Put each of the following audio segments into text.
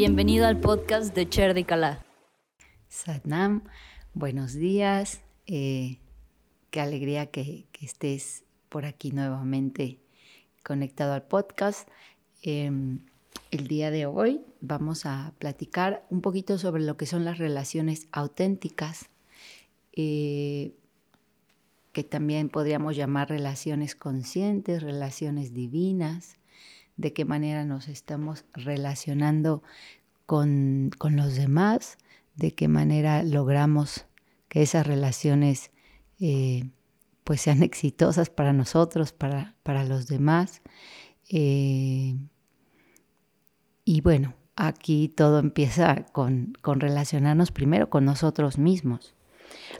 Bienvenido al podcast de Cher de Calá. Satnam, buenos días. Eh, qué alegría que, estés por aquí nuevamente conectado al podcast. Em, el día de hoy vamos a platicar un poquito sobre lo que son las relaciones auténticas, eh, que también podríamos llamar relaciones conscientes, relaciones divinas, de qué manera nos estamos relacionando con, los demás, de qué manera logramos que esas relaciones eh, pues sean exitosas para nosotros, para, para los demás. Eh, y bueno, aquí todo empieza con, con relacionarnos primero con nosotros mismos.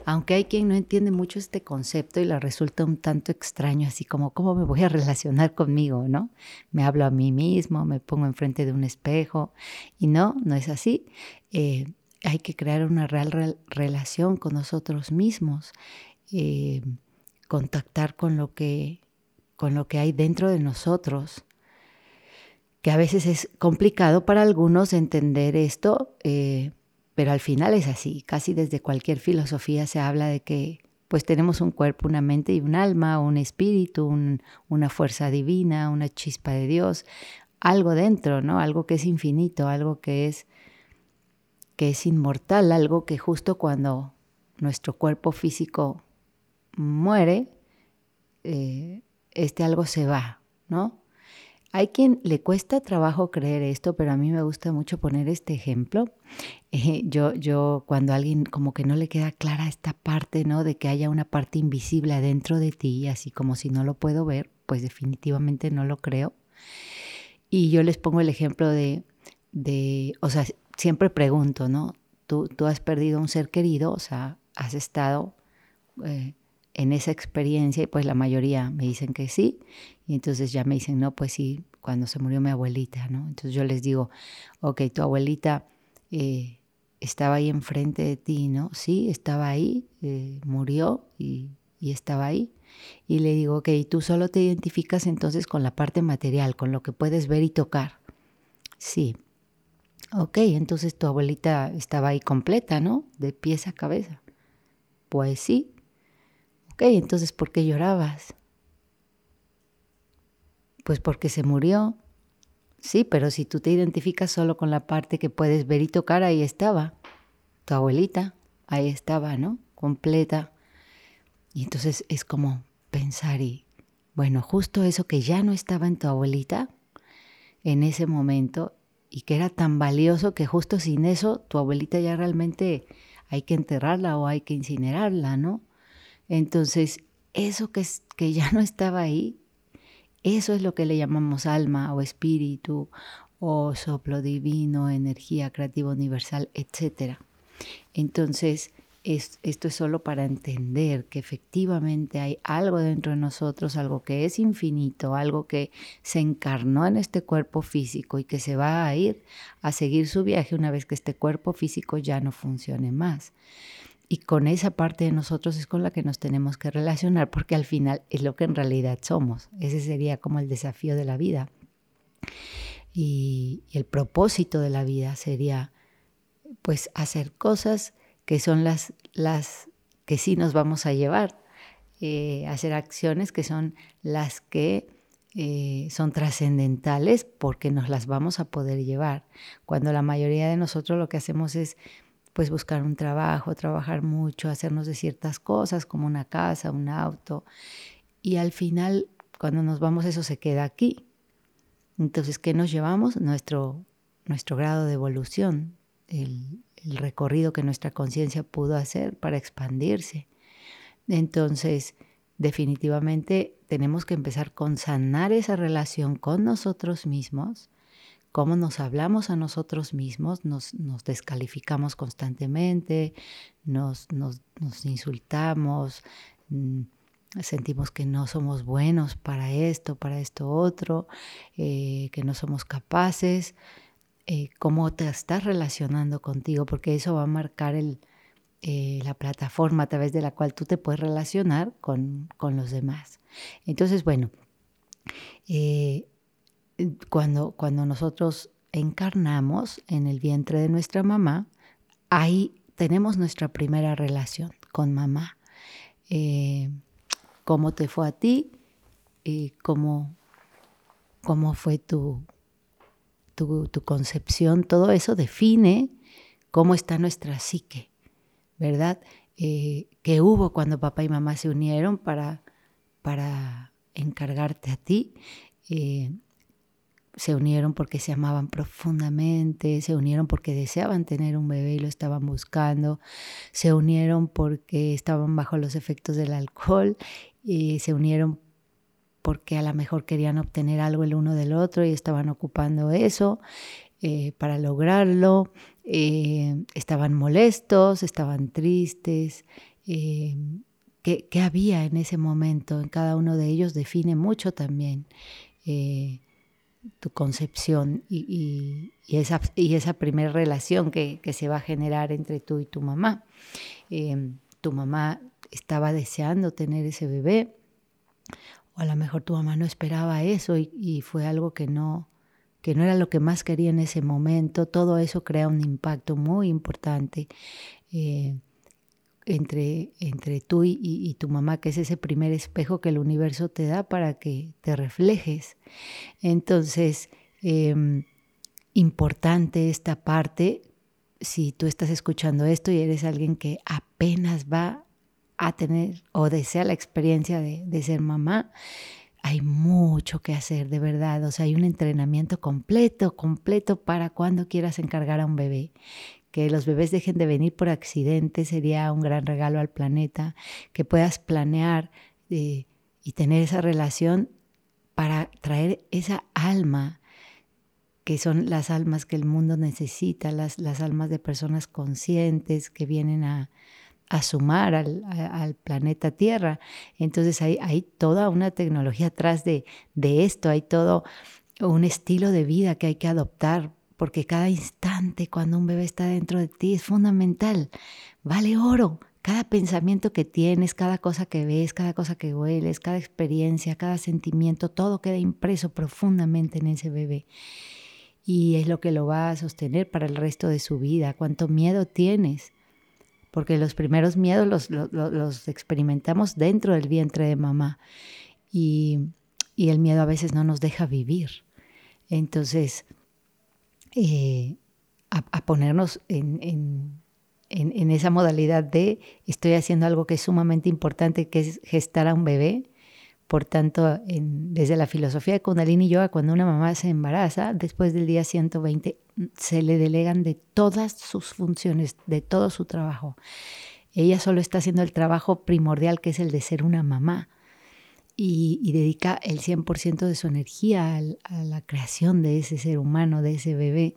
Aunque hay quien no entiende mucho este concepto y le resulta un tanto extraño, así como, ¿cómo me voy a relacionar conmigo? ¿No? Me hablo a mí mismo, me pongo enfrente de un espejo y no, no es así. Eh, hay que crear una real relación con nosotros mismos, eh, contactar con lo, que, con lo que hay dentro de nosotros que a veces es complicado para algunos entender esto, eh, pero al final es así, casi desde cualquier filosofía se habla de que pues tenemos un cuerpo, una mente y un alma, un espíritu, una fuerza divina, una chispa de Dios, algo dentro, ¿no? Algo que es infinito, algo que es que es inmortal, algo que justo cuando nuestro cuerpo físico muere, eh, este algo se va, ¿no? Hay quien le cuesta trabajo creer esto, pero a mí me gusta mucho poner este ejemplo. Eh, yo, yo, cuando alguien como que no le queda clara esta parte, ¿no? De que haya una parte invisible adentro de ti, así como si no lo puedo ver, pues definitivamente no lo creo. Y yo les pongo el ejemplo de, de o sea, siempre pregunto, ¿no? Tú, tú has perdido un ser querido, o sea, has estado eh, en esa experiencia y pues la mayoría me dicen que sí. Y entonces ya me dicen, no, pues sí, cuando se murió mi abuelita, ¿no? Entonces yo les digo, ok, tu abuelita eh, estaba ahí enfrente de ti, ¿no? Sí, estaba ahí, eh, murió y, y, estaba ahí. Y le digo, ok, tú solo te identificas entonces con la parte material, con lo que puedes ver y tocar. Sí. Ok, entonces tu abuelita estaba ahí completa, ¿no? De pies a cabeza. Pues sí, entonces ¿por qué llorabas? Pues porque se murió. Sí, pero si tú te identificas solo con la parte que puedes ver y tocar, ahí estaba. Tu abuelita, ahí estaba, ¿no? Completa. Y entonces es como pensar y, bueno, justo eso que ya no estaba en tu abuelita en ese momento y que era tan valioso que justo sin eso tu abuelita ya realmente hay que enterrarla o hay que incinerarla, ¿no? Entonces, eso que, que ya no estaba ahí, eso es lo que le llamamos alma o espíritu o soplo divino, energía creativa universal, etc. Entonces, esto es solo para entender que efectivamente hay algo dentro de nosotros, algo que es infinito, algo que se encarnó en este cuerpo físico y que se va a ir a seguir su viaje una vez que este cuerpo físico ya no funcione más. Y con esa parte de nosotros es con la que nos tenemos que relacionar, porque al final es lo que en realidad somos. Ese sería como el desafío de la vida. Y, el propósito de la vida sería, pues, hacer cosas que son las, las que sí nos vamos a llevar, eh, hacer acciones que son las que eh, son trascendentales porque nos las vamos a poder llevar. Cuando la mayoría de nosotros lo que hacemos es pues buscar un trabajo, trabajar mucho, hacernos de ciertas cosas como una casa, un auto. Y al final, cuando nos vamos, eso se queda aquí. Entonces, ¿qué nos llevamos? Nuestro, nuestro grado de evolución, el, el recorrido que nuestra conciencia pudo hacer para expandirse. Entonces, definitivamente tenemos que empezar con sanar esa relación con nosotros mismos cómo nos hablamos a nosotros mismos, nos, descalificamos constantemente, nos, insultamos, mm, sentimos que no somos buenos para esto, para esto otro, eh, que no somos capaces, eh, cómo te estás relacionando contigo, porque eso va a marcar eh, la plataforma a través de la cual tú te puedes relacionar con, con los demás. Entonces, bueno, cuando, cuando nosotros encarnamos en el vientre de nuestra mamá, ahí tenemos nuestra primera relación con mamá. Eh, ¿Cómo te fue a ti? y ¿Cómo, cómo fue tu, tu, concepción? Todo eso define cómo está nuestra psique, ¿verdad? Eh, ¿Qué hubo cuando papá y mamá se unieron para, para encargarte a ti? Se unieron porque se amaban profundamente, se unieron porque deseaban tener un bebé y lo estaban buscando, se unieron porque estaban bajo los efectos del alcohol y se unieron porque a lo mejor querían obtener algo el uno del otro y estaban ocupando eso eh, para lograrlo, eh, estaban molestos, estaban tristes. Eh, ¿qué, había en ese momento? En cada uno de ellos define mucho también tu concepción y, esa, y esa primera relación que, se va a generar entre tú y tu mamá. Em, tu mamá estaba deseando tener ese bebé, o a lo mejor tu mamá no esperaba eso y, fue algo que no, que no era lo que más quería en ese momento. Todo eso crea un impacto muy importante. Eh, entre, entre tú y, tu mamá, que es ese primer espejo que el universo te da para que te reflejes. Entonces, em, importante esta parte, si tú estás escuchando esto y eres alguien que apenas va a tener o desea la experiencia de, de ser mamá, hay mucho que hacer, de verdad. O sea, hay un entrenamiento completo, completo para cuando quieras encargar a un bebé que los bebés dejen de venir por accidente sería un gran regalo al planeta, que puedas planear eh, y tener esa relación para traer esa alma, que son las almas que el mundo necesita, las, las almas de personas conscientes que vienen a, sumar al, planeta Tierra. Entonces hay, hay, toda una tecnología atrás de, de esto, hay todo un estilo de vida que hay que adoptar porque cada instante cuando un bebé está dentro de ti es fundamental, vale oro. Cada pensamiento que tienes, cada cosa que ves, cada cosa que hueles, cada experiencia, cada sentimiento, todo queda impreso profundamente en ese bebé. Y es lo que lo va a sostener para el resto de su vida. Cuánto miedo tienes, porque los primeros miedos los, experimentamos dentro del vientre de mamá. Y, y el miedo a veces no nos deja vivir. Entonces, eh, a, ponernos en, esa modalidad de estoy haciendo algo que es sumamente importante, que es gestar a un bebé. Por tanto, desde la filosofía de Kundalini Yoga, cuando una mamá se embaraza, después del día 120, se le delegan de todas sus funciones, de todo su trabajo. Ella solo está haciendo el trabajo primordial, que es el de ser una mamá y, dedica el 100% de su energía a la creación de ese ser humano, de ese bebé.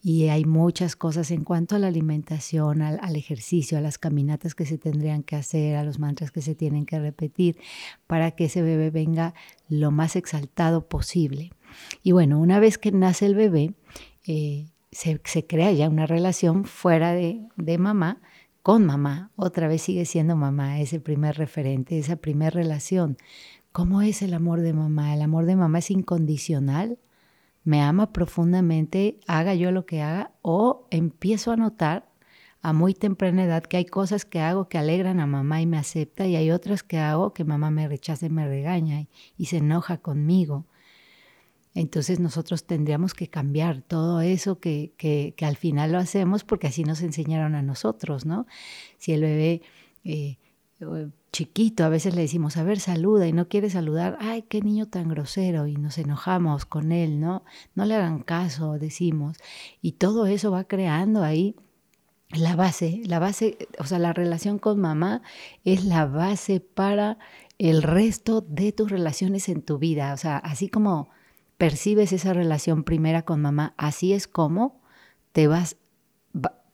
Y hay muchas cosas en cuanto a la alimentación, al, ejercicio, a las caminatas que se tendrían que hacer, a los mantras que se tienen que repetir para que ese bebé venga lo más exaltado posible. Y bueno, una vez que nace el bebé, eh, se, crea ya una relación fuera de, de mamá con mamá, otra vez sigue siendo mamá, ese primer referente, esa primera relación. ¿Cómo es el amor de mamá? El amor de mamá es incondicional, me ama profundamente, haga yo lo que haga, o empiezo a notar a muy temprana edad que hay cosas que hago que alegran a mamá y me acepta, y hay otras que hago que mamá me rechaza y me regaña y se enoja conmigo. Entonces nosotros tendríamos que cambiar todo eso que, que, al final lo hacemos porque así nos enseñaron a nosotros, ¿no? Si el bebé eh, chiquito a veces le decimos, a ver, saluda y no quiere saludar, ay, qué niño tan grosero y nos enojamos con él, ¿no? No le hagan caso, decimos. Y todo eso va creando ahí la base, la base, o sea, la relación con mamá es la base para el resto de tus relaciones en tu vida, o sea, así como percibes esa relación primera con mamá, así es como te vas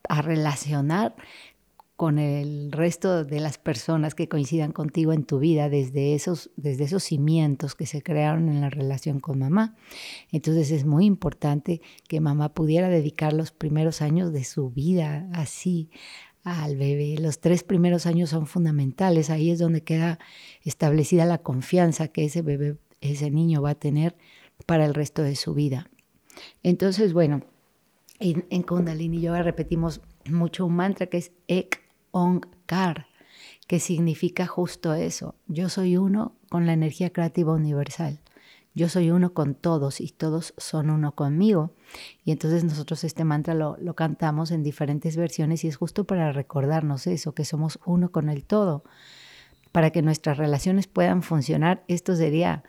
a relacionar con el resto de las personas que coincidan contigo en tu vida desde esos, desde esos cimientos que se crearon en la relación con mamá. Entonces es muy importante que mamá pudiera dedicar los primeros años de su vida así al bebé. Los tres primeros años son fundamentales. Ahí es donde queda establecida la confianza que ese bebé, ese niño va a tener para el resto de su vida. Entonces, bueno, en, Kundalini Yoga repetimos mucho un mantra que es Ek Onkar, que significa justo eso. Yo soy uno con la energía creativa universal. Yo soy uno con todos y todos son uno conmigo. Y entonces nosotros este mantra lo, lo, cantamos en diferentes versiones y es justo para recordarnos eso, que somos uno con el todo. Para que nuestras relaciones puedan funcionar, esto sería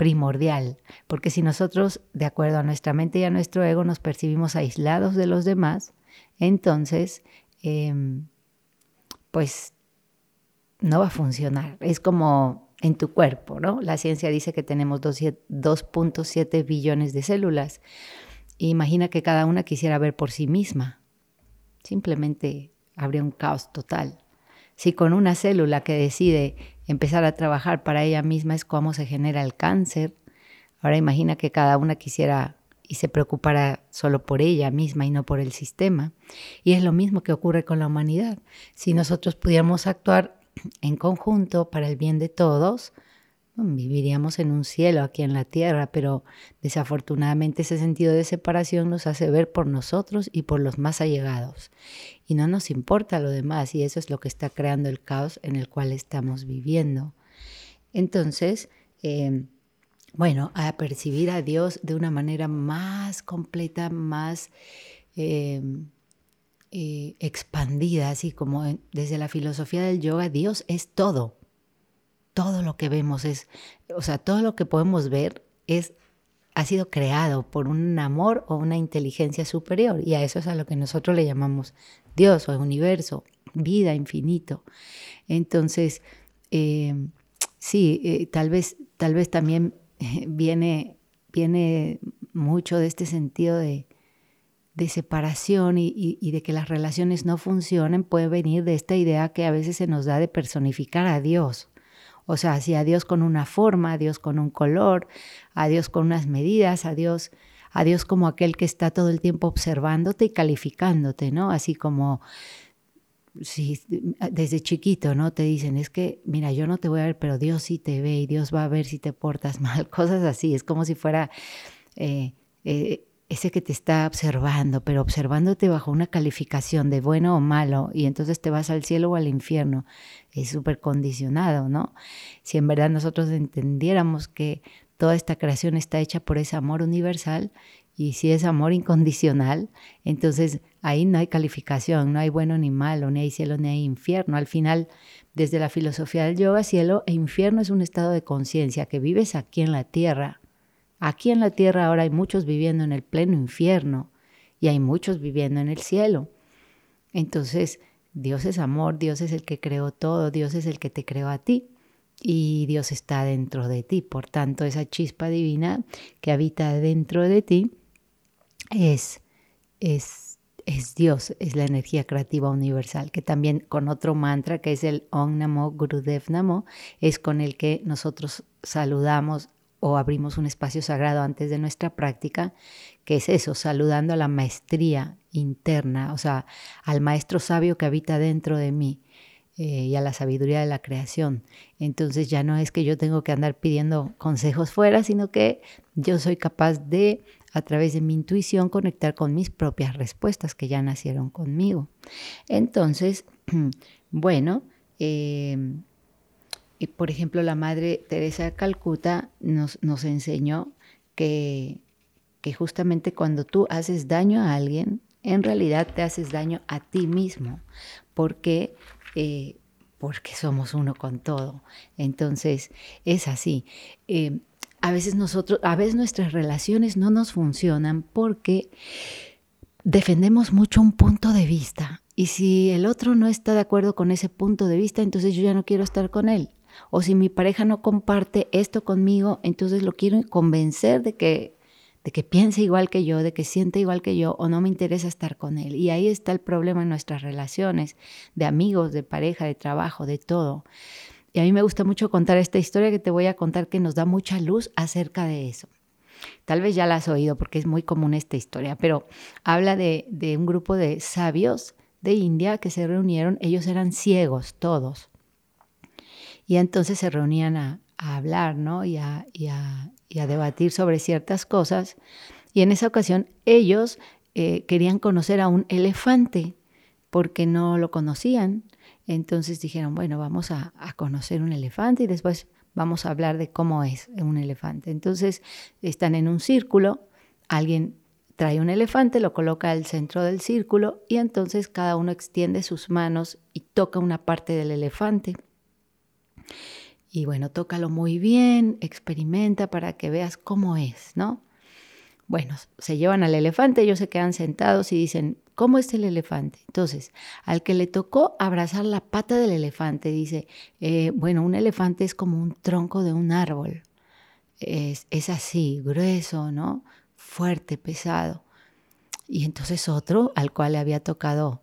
primordial, porque si nosotros, de acuerdo a nuestra mente y a nuestro ego, nos percibimos aislados de los demás, entonces, eh, pues no va a funcionar. Es como en tu cuerpo, ¿no? La ciencia dice que tenemos 2.7 billones de células. Imagina que cada una quisiera ver por sí misma. Simplemente habría un caos total. Si con una célula que decide empezar a trabajar para ella misma es cómo se genera el cáncer, ahora imagina que cada una quisiera y se preocupara solo por ella misma y no por el sistema. Y es lo mismo que ocurre con la humanidad. Si nosotros pudiéramos actuar en conjunto para el bien de todos, viviríamos en un cielo aquí en la tierra, pero desafortunadamente ese sentido de separación nos hace ver por nosotros y por los más allegados. Y no nos importa lo demás y eso es lo que está creando el caos en el cual estamos viviendo. Entonces, em, bueno, a percibir a Dios de una manera más completa, más... Em, eh, expandida, así como desde la filosofía del yoga, Dios es todo. Todo lo que vemos es, o sea, todo lo que podemos ver es ha sido creado por un amor o una inteligencia superior y a eso es a lo que nosotros le llamamos Dios o universo, vida, infinito. Entonces, eh, sí, eh, tal vez, tal vez también viene, viene mucho de este sentido de, de separación y, de que las relaciones no funcionen puede venir de esta idea que a veces se nos da de personificar a Dios. O sea, si a Dios con una forma, a Dios con un color, a Dios con unas medidas, a Dios, a Dios como aquel que está todo el tiempo observándote y calificándote, ¿no? Así como desde chiquito, ¿no? Te dicen, es que, mira, yo no te voy a ver, pero Dios sí te ve y Dios va a ver si te portas mal, cosas así. Es como si fuera eh, eh, ese que te está observando, pero observándote bajo una calificación de bueno o malo, y entonces te vas al cielo o al infierno, es súper condicionado, ¿no? Si en verdad nosotros entendiéramos que toda esta creación está hecha por ese amor universal, y si es amor incondicional, entonces ahí no hay calificación, no hay bueno ni malo, ni hay cielo ni hay infierno. Al final, desde la filosofía del yoga, cielo e infierno es un estado de conciencia que vives aquí en la tierra Aquí en la tierra ahora hay muchos viviendo en el pleno infierno y hay muchos viviendo en el cielo. Entonces, Dios es amor, Dios es el que creó todo, Dios es el que te creó a ti y Dios está dentro de ti. Por tanto, esa chispa divina que habita dentro de ti es, es, es Dios, es la energía creativa universal, que también con otro mantra que es el Om Namo Gurudev Namo, es con el que nosotros saludamos o abrimos un espacio sagrado antes de nuestra práctica, que es eso, saludando a la maestría interna, o sea, al maestro sabio que habita dentro de mí eh, y a la sabiduría de la creación. Entonces ya no es que yo tengo que andar pidiendo consejos fuera, sino que yo soy capaz de, a través de mi intuición, conectar con mis propias respuestas que ya nacieron conmigo. Entonces, bueno, eh, por ejemplo, la Madre Teresa de Calcuta nos, nos enseñó que, que justamente cuando tú haces daño a alguien, en realidad te haces daño a ti mismo, porque, eh, porque somos uno con todo. Entonces, es así. Eh, a veces nosotros, a veces nuestras relaciones no nos funcionan porque defendemos mucho un punto de vista. Y si el otro no está de acuerdo con ese punto de vista, entonces yo ya no quiero estar con él. O si mi pareja no comparte esto conmigo, entonces lo quiero convencer de que, de que piense igual que yo, de que siente igual que yo, o no me interesa estar con él. Y ahí está el problema en nuestras relaciones, de amigos, de pareja, de trabajo, de todo. Y a mí me gusta mucho contar esta historia que te voy a contar que nos da mucha luz acerca de eso. Tal vez ya la has oído porque es muy común esta historia, pero habla de, de un grupo de sabios de India que se reunieron, ellos eran ciegos todos, y entonces se reunían a, hablar ¿no? y, a, debatir sobre ciertas cosas. Y en esa ocasión ellos eh, querían conocer a un elefante porque no lo conocían. Entonces dijeron, bueno, vamos a, a conocer un elefante y después vamos a hablar de cómo es un elefante. Entonces están en un círculo, alguien trae un elefante, lo coloca al centro del círculo y entonces cada uno extiende sus manos y toca una parte del elefante. Y bueno, tócalo muy bien, experimenta para que veas cómo es, ¿no? Bueno, se llevan al elefante, ellos se quedan sentados y dicen, ¿cómo es el elefante? Entonces, al que le tocó abrazar la pata del elefante, dice, eh, bueno, un elefante es como un tronco de un árbol. Es, es así, grueso, ¿no? Fuerte, pesado. Y entonces otro, al cual le había tocado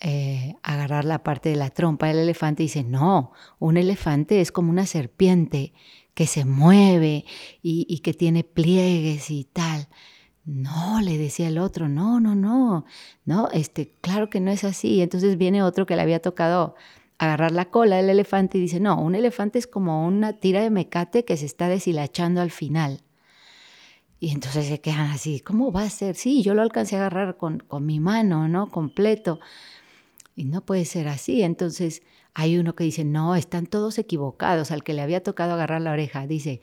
eh, agarrar la parte de la trompa del elefante, dice, no, un elefante es como una serpiente que se mueve y, que tiene pliegues y tal. No, le decía el otro, no, no, no, no, este, claro que no es así. Entonces viene otro que le había tocado agarrar la cola del elefante y dice, no, un elefante es como una tira de mecate que se está deshilachando al final. Y entonces se quedan así, ¿cómo va a ser? Sí, yo lo alcancé a agarrar con, con mi mano, ¿no? Completo. Y no puede ser así. Entonces hay uno que dice, no, están todos equivocados. Al que le había tocado agarrar la oreja, dice,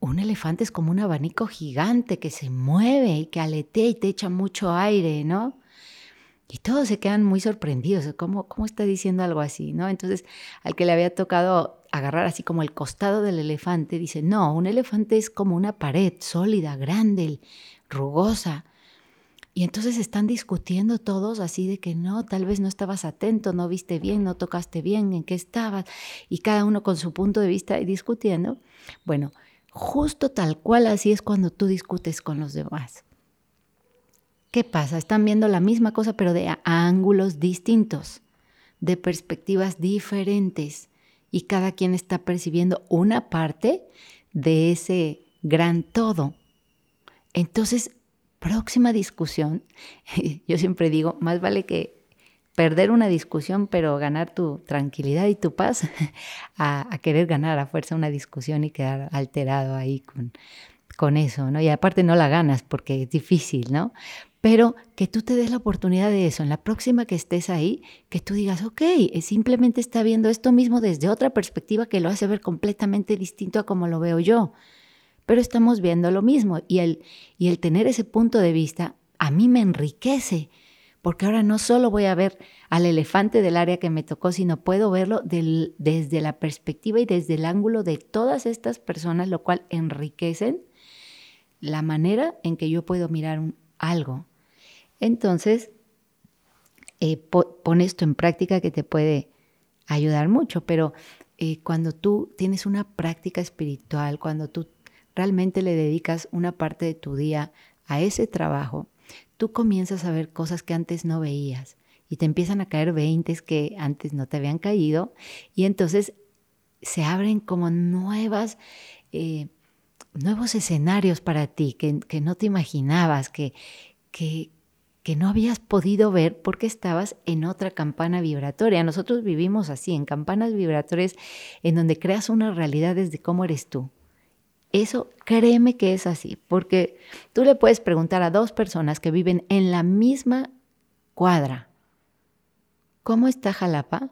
un elefante es como un abanico gigante que se mueve y que aletea y te echa mucho aire, ¿no? Y todos se quedan muy sorprendidos. ¿Cómo, ¿Cómo está diciendo algo así? ¿no? Entonces, al que le había tocado agarrar así como el costado del elefante, dice, no, un elefante es como una pared sólida, grande, rugosa, y entonces están discutiendo todos así de que no, tal vez no estabas atento, no viste bien, no tocaste bien, en qué estabas, y cada uno con su punto de vista discutiendo. Bueno, justo tal cual así es cuando tú discutes con los demás. ¿Qué pasa? Están viendo la misma cosa pero de ángulos distintos, de perspectivas diferentes, y cada quien está percibiendo una parte de ese gran todo. Entonces próxima discusión, yo siempre digo, más vale que perder una discusión, pero ganar tu tranquilidad y tu paz, a, querer ganar a fuerza una discusión y quedar alterado ahí con, con eso, ¿no? Y aparte no la ganas porque es difícil, ¿no? Pero que tú te des la oportunidad de eso, en la próxima que estés ahí, que tú digas, ok, simplemente está viendo esto mismo desde otra perspectiva que lo hace ver completamente distinto a como lo veo yo pero estamos viendo lo mismo y el, y el tener ese punto de vista a mí me enriquece, porque ahora no solo voy a ver al elefante del área que me tocó, sino puedo verlo desde la perspectiva y desde el ángulo de todas estas personas, lo cual enriquecen la manera en que yo puedo mirar algo. Entonces, eh, pon esto en práctica que te puede ayudar mucho, pero eh, cuando tú tienes una práctica espiritual, cuando tú realmente le dedicas una parte de tu día a ese trabajo, tú comienzas a ver cosas que antes no veías y te empiezan a caer veintes que antes no te habían caído y entonces se abren como nuevas, eh, nuevos escenarios para ti que, no te imaginabas, que, que, que no habías podido ver porque estabas en otra campana vibratoria. Nosotros vivimos así, en campanas vibratorias en donde creas una realidad desde cómo eres tú. Eso créeme que es así, porque tú le puedes preguntar a dos personas que viven en la misma cuadra, ¿cómo está Jalapa?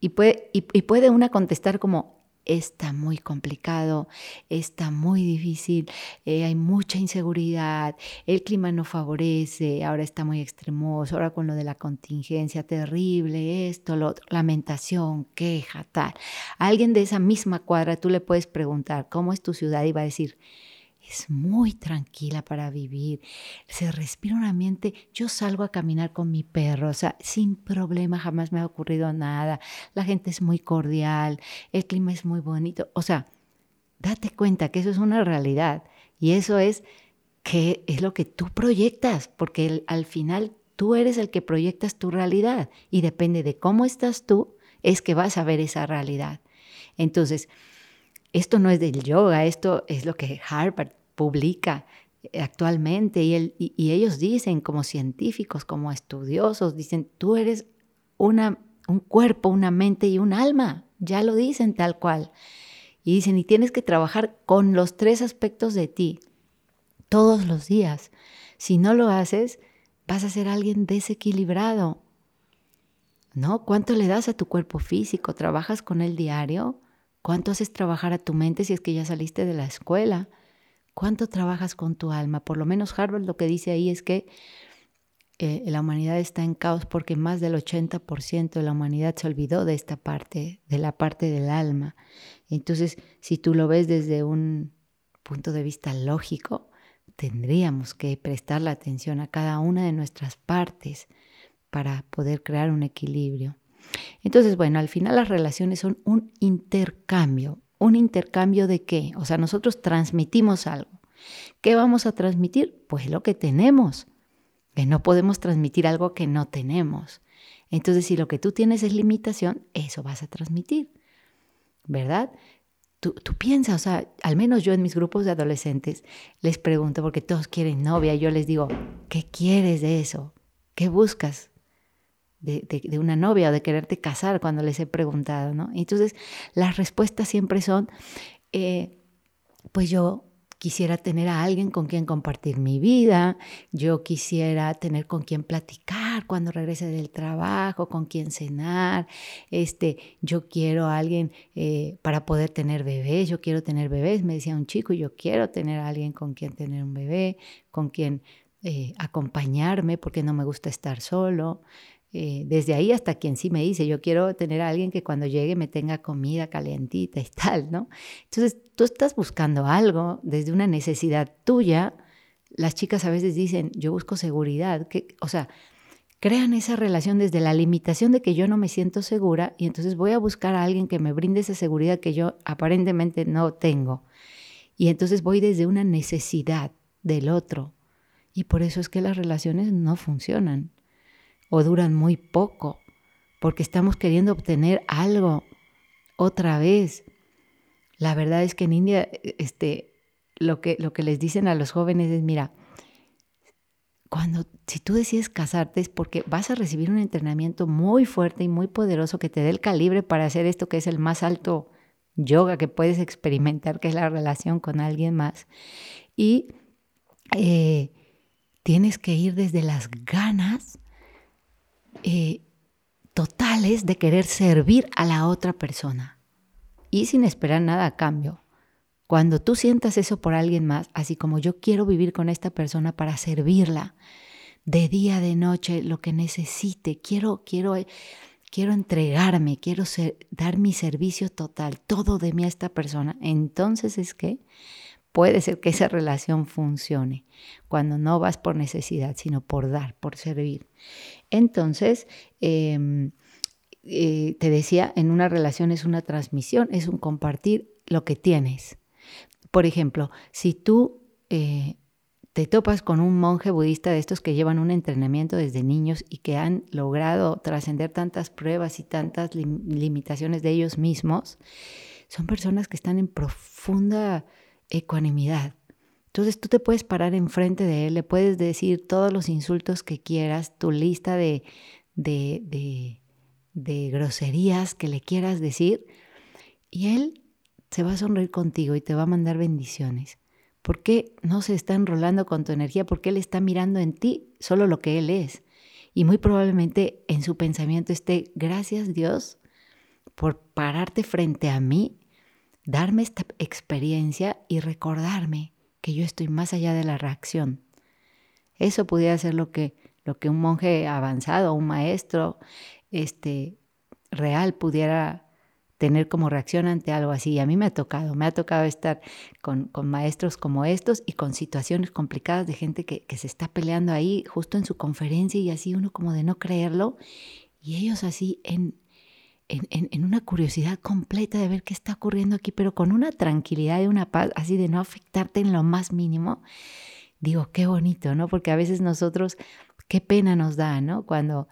Y puede, y, puede una contestar como, está muy complicado, está muy difícil, eh, hay mucha inseguridad, el clima no favorece, ahora está muy extremoso, ahora con lo de la contingencia terrible, esto, lo otro, lamentación, queja, tal. A alguien de esa misma cuadra tú le puedes preguntar, ¿cómo es tu ciudad? Y va a decir, es muy tranquila para vivir, se respira un ambiente, yo salgo a caminar con mi perro, o sea, sin problema, jamás me ha ocurrido nada, la gente es muy cordial, el clima es muy bonito, o sea, date cuenta que eso es una realidad y eso es que es lo que tú proyectas, porque al final tú eres el que proyectas tu realidad y depende de cómo estás tú, es que vas a ver esa realidad. Entonces, esto no es del yoga, esto es lo que Harvard publica eh, actualmente y, ellos dicen como científicos, como estudiosos, dicen, tú eres un cuerpo, una mente y un alma, ya lo dicen tal cual. Y dicen, y tienes que trabajar con los tres aspectos de ti, todos los días. Si no lo haces, vas a ser alguien desequilibrado. ¿No? ¿Cuánto le das a tu cuerpo físico? ¿Trabajas con él diario? ¿Cuánto haces trabajar a tu mente si es que ya saliste de la escuela? ¿Cuánto trabajas con tu alma? Por lo menos Harvard lo que dice ahí es que eh, la humanidad está en caos porque más del 80% de la humanidad se olvidó de esta parte, de la parte del alma. Entonces, si tú lo ves desde un punto de vista lógico, tendríamos que prestar la atención a cada una de nuestras partes para poder crear un equilibrio. Entonces, bueno, al final las relaciones son un intercambio. ¿Un intercambio de qué? O sea, nosotros transmitimos algo. ¿Qué vamos a transmitir? Pues lo que tenemos. Que no podemos transmitir algo que no tenemos. Entonces, si lo que tú tienes es limitación, eso vas a transmitir. ¿Verdad? Tú, piensas, o sea, al menos yo en mis grupos de adolescentes les pregunto, porque todos quieren novia, yo les digo, ¿qué quieres de eso? ¿Qué buscas de, una novia o de quererte casar cuando les he preguntado, ¿no? Entonces, las respuestas siempre son, eh, pues yo quisiera tener a alguien con quien compartir mi vida, yo quisiera tener con quien platicar cuando regrese del trabajo, con quien cenar, este, yo quiero a alguien eh, para poder tener bebés, yo quiero tener bebés, me decía un chico, yo quiero tener a alguien con quien tener un bebé, con quien eh, acompañarme porque no me gusta estar solo. Eh, desde ahí hasta quien sí me dice, yo quiero tener a alguien que cuando llegue me tenga comida calientita y tal, ¿no? Entonces, tú estás buscando algo desde una necesidad tuya. Las chicas a veces dicen, yo busco seguridad, que, o sea, crean esa relación desde la limitación de que yo no me siento segura y entonces voy a buscar a alguien que me brinde esa seguridad que yo aparentemente no tengo. Y entonces voy desde una necesidad del otro. Y por eso es que las relaciones no funcionan o duran muy poco, porque estamos queriendo obtener algo otra vez. La verdad es que en India este, lo, que, lo que les dicen a los jóvenes es, mira, cuando si tú decides casarte es porque vas a recibir un entrenamiento muy fuerte y muy poderoso que te dé el calibre para hacer esto que es el más alto yoga que puedes experimentar, que es la relación con alguien más. Y eh, tienes que ir desde las ganas eh, totales de querer servir a la otra persona y sin esperar nada a cambio. Cuando tú sientas eso por alguien más, así como yo quiero vivir con esta persona para servirla de día, de noche, lo que necesite, quiero, quiero, quiero entregarme, quiero dar mi servicio total, todo de mí a esta persona, entonces es que puede ser que esa relación funcione cuando no vas por necesidad, sino por dar, por servir. Entonces, em, eh, te decía, en una relación es una transmisión, es un compartir lo que tienes. Por ejemplo, si tú eh, te topas con un monje budista de estos que llevan un entrenamiento desde niños y que han logrado trascender tantas pruebas y tantas limitaciones de ellos mismos, son personas que están en profunda ecuanimidad. Entonces tú te puedes parar enfrente de él, le puedes decir todos los insultos que quieras, tu lista de, de, de, groserías que le quieras decir, y él se va a sonreír contigo y te va a mandar bendiciones. ¿Por qué no se está enrolando con tu energía? Porque él está mirando en ti solo lo que él es. Y muy probablemente en su pensamiento esté, gracias Dios por pararte frente a mí darme esta experiencia y recordarme que yo estoy más allá de la reacción. Eso pudiera ser lo que, lo que un monje avanzado, un maestro este, real pudiera tener como reacción ante algo así. Y a mí me ha tocado, me ha tocado estar con, maestros como estos y con situaciones complicadas de gente que, que, se está peleando ahí justo en su conferencia y así uno como de no creerlo. Y ellos así en, en, una curiosidad completa de ver qué está ocurriendo aquí, pero con una tranquilidad y una paz, así de no afectarte en lo más mínimo. Digo, qué bonito, ¿no? Porque a veces nosotros, qué pena nos da, ¿no? Cuando,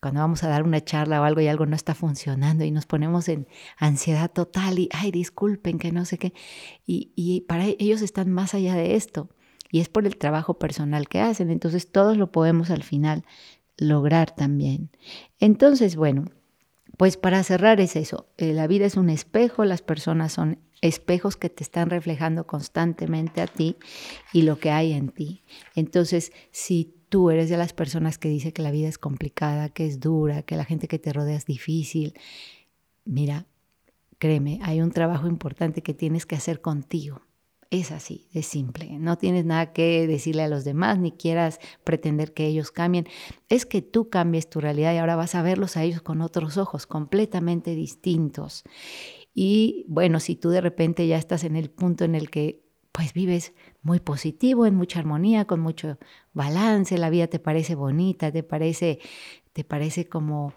cuando vamos a dar una charla o algo y algo no está funcionando y nos ponemos en ansiedad total y, ay, disculpen, que no sé qué. Y, y para ellos están más allá de esto. Y es por el trabajo personal que hacen. Entonces todos lo podemos al final lograr también. Entonces, bueno, pues para cerrar es eso, eh, la vida es un espejo, las personas son espejos que te están reflejando constantemente a ti y lo que hay en ti. Entonces, si tú eres de las personas que dice que la vida es complicada, que es dura, que la gente que te rodea es difícil, mira, créeme, hay un trabajo importante que tienes que hacer contigo. Es así, es simple. No tienes nada que decirle a los demás, ni quieras pretender que ellos cambien. Es que tú cambies tu realidad y ahora vas a verlos a ellos con otros ojos, completamente distintos. Y bueno, si tú de repente ya estás en el punto en el que pues vives muy positivo, en mucha armonía, con mucho balance, la vida te parece bonita, te parece, te parece como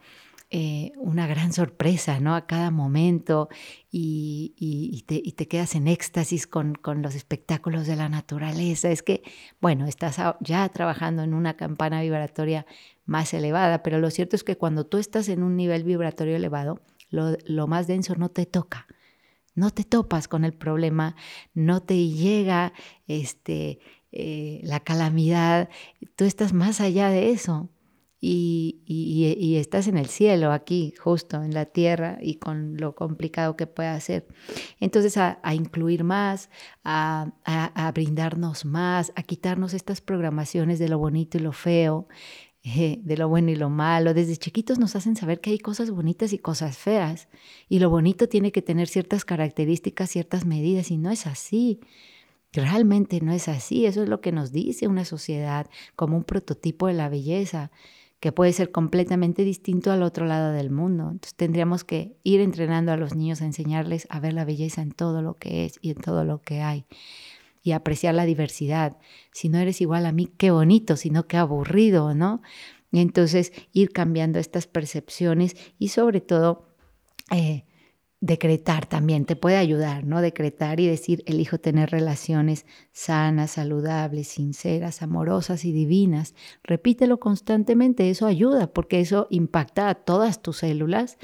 eh, una gran sorpresa, ¿no? A cada momento y, te, quedas en éxtasis con, los espectáculos de la naturaleza. Es que, bueno, estás ya trabajando en una campana vibratoria más elevada, pero lo cierto es que cuando tú estás en un nivel vibratorio elevado, lo, más denso no te toca. No te topas con el problema, no te llega este, eh, la calamidad, tú estás más allá de eso y, estás en el cielo, aquí, justo en la tierra y con lo complicado que pueda ser. Entonces, a, incluir más, a, brindarnos más, a quitarnos estas programaciones de lo bonito y lo feo, eh, de lo bueno y lo malo. Desde chiquitos nos hacen saber que hay cosas bonitas y cosas feas. Y lo bonito tiene que tener ciertas características, ciertas medidas, y no es así. Realmente no es así. Eso es lo que nos dice una sociedad como un prototipo de la belleza que puede ser completamente distinto al otro lado del mundo. Entonces tendríamos que ir entrenando a los niños a enseñarles a ver la belleza en todo lo que es y en todo lo que hay y apreciar la diversidad. Si no eres igual a mí, qué bonito, sino qué aburrido, ¿no? Y entonces ir cambiando estas percepciones y sobre todo eh, decretar también te puede ayudar, ¿no? Decretar y decir, elijo tener relaciones sanas, saludables, sinceras, amorosas y divinas. Repítelo constantemente, eso ayuda porque eso impacta a todas tus células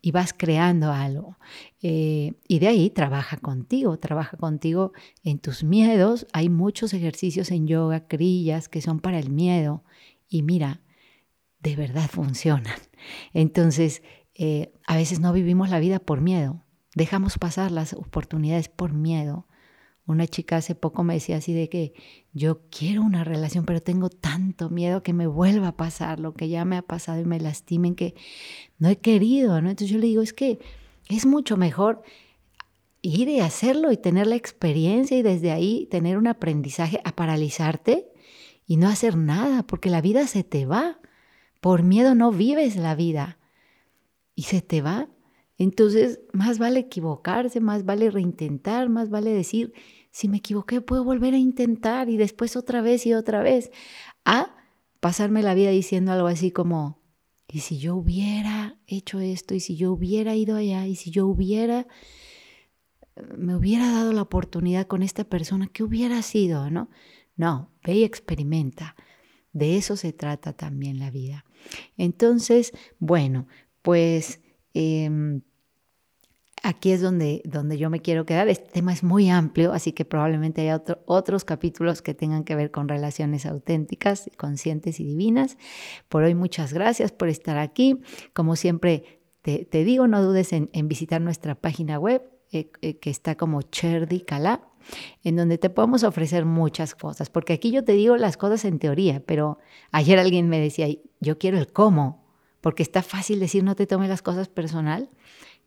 y vas creando algo. Eh, y de ahí trabaja contigo, trabaja contigo en tus miedos. Hay muchos ejercicios en yoga, crillas, que son para el miedo. Y mira, de verdad funcionan. Entonces, eh, a veces no vivimos la vida por miedo, dejamos pasar las oportunidades por miedo. Una chica hace poco me decía así de que yo quiero una relación, pero tengo tanto miedo que me vuelva a pasar lo que ya me ha pasado y me lastimen que no he querido, ¿no? Entonces yo le digo, es que es mucho mejor ir y hacerlo y tener la experiencia y desde ahí tener un aprendizaje a paralizarte y no hacer nada, porque la vida se te va. Por miedo no vives la vida y se te va. Entonces, más vale equivocarse, más vale reintentar, más vale decir, si me equivoqué, puedo volver a intentar y después otra vez y otra vez. A pasarme la vida diciendo algo así como, y si yo hubiera hecho esto, y si yo hubiera ido allá, y si yo hubiera, me hubiera dado la oportunidad con esta persona, ¿qué hubiera sido? No, no, ve y experimenta. De eso se trata también la vida. Entonces, bueno, pues em, aquí es donde, donde yo me quiero quedar. Este tema es muy amplio, así que probablemente haya otros capítulos que tengan que ver con relaciones auténticas, conscientes y divinas. Por hoy muchas gracias por estar aquí. Como siempre te, digo, no dudes en, visitar nuestra página web eh, eh, que está como Cherdi Calá en donde te podemos ofrecer muchas cosas, porque aquí yo te digo las cosas en teoría, pero ayer alguien me decía, yo quiero el cómo, porque está fácil decir no te tomes las cosas personal.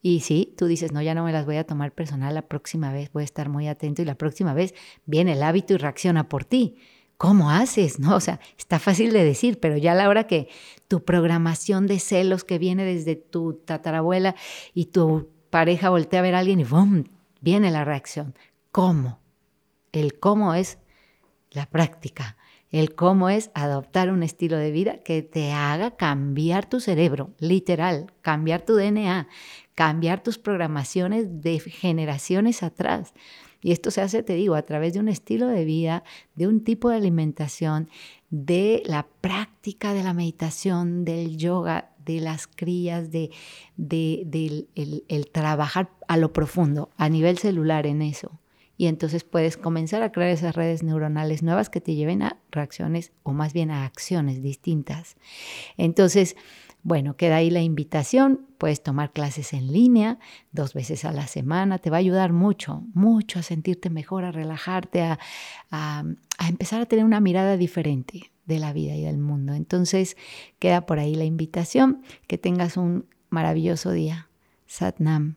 Y sí, tú dices, no, ya no me las voy a tomar personal, la próxima vez voy a estar muy atento y la próxima vez viene el hábito y reacciona por ti. ¿Cómo haces? No, o sea, está fácil de decir, pero ya a la hora que tu programación de celos que viene desde tu tatarabuela y tu pareja voltea a ver a alguien y ¡bum! viene la reacción. ¿Cómo? El cómo es la práctica. El cómo es adoptar un estilo de vida que te haga cambiar tu cerebro, literal, cambiar tu DNA, cambiar tus programaciones de generaciones atrás. Y esto se hace, te digo, a través de un estilo de vida, de un tipo de alimentación, de la práctica de la meditación, del yoga, de las crías, de, el trabajar a lo profundo, a nivel celular en eso y entonces puedes comenzar a crear esas redes neuronales nuevas que te lleven a reacciones o más bien a acciones distintas. Entonces, Bueno, queda ahí la invitación. Puedes tomar clases en línea dos veces a la semana. Te va a ayudar mucho, mucho a sentirte mejor, a relajarte, a, a, empezar a tener una mirada diferente de la vida y del mundo. Entonces, queda por ahí la invitación. Que tengas un maravilloso día. Satnam.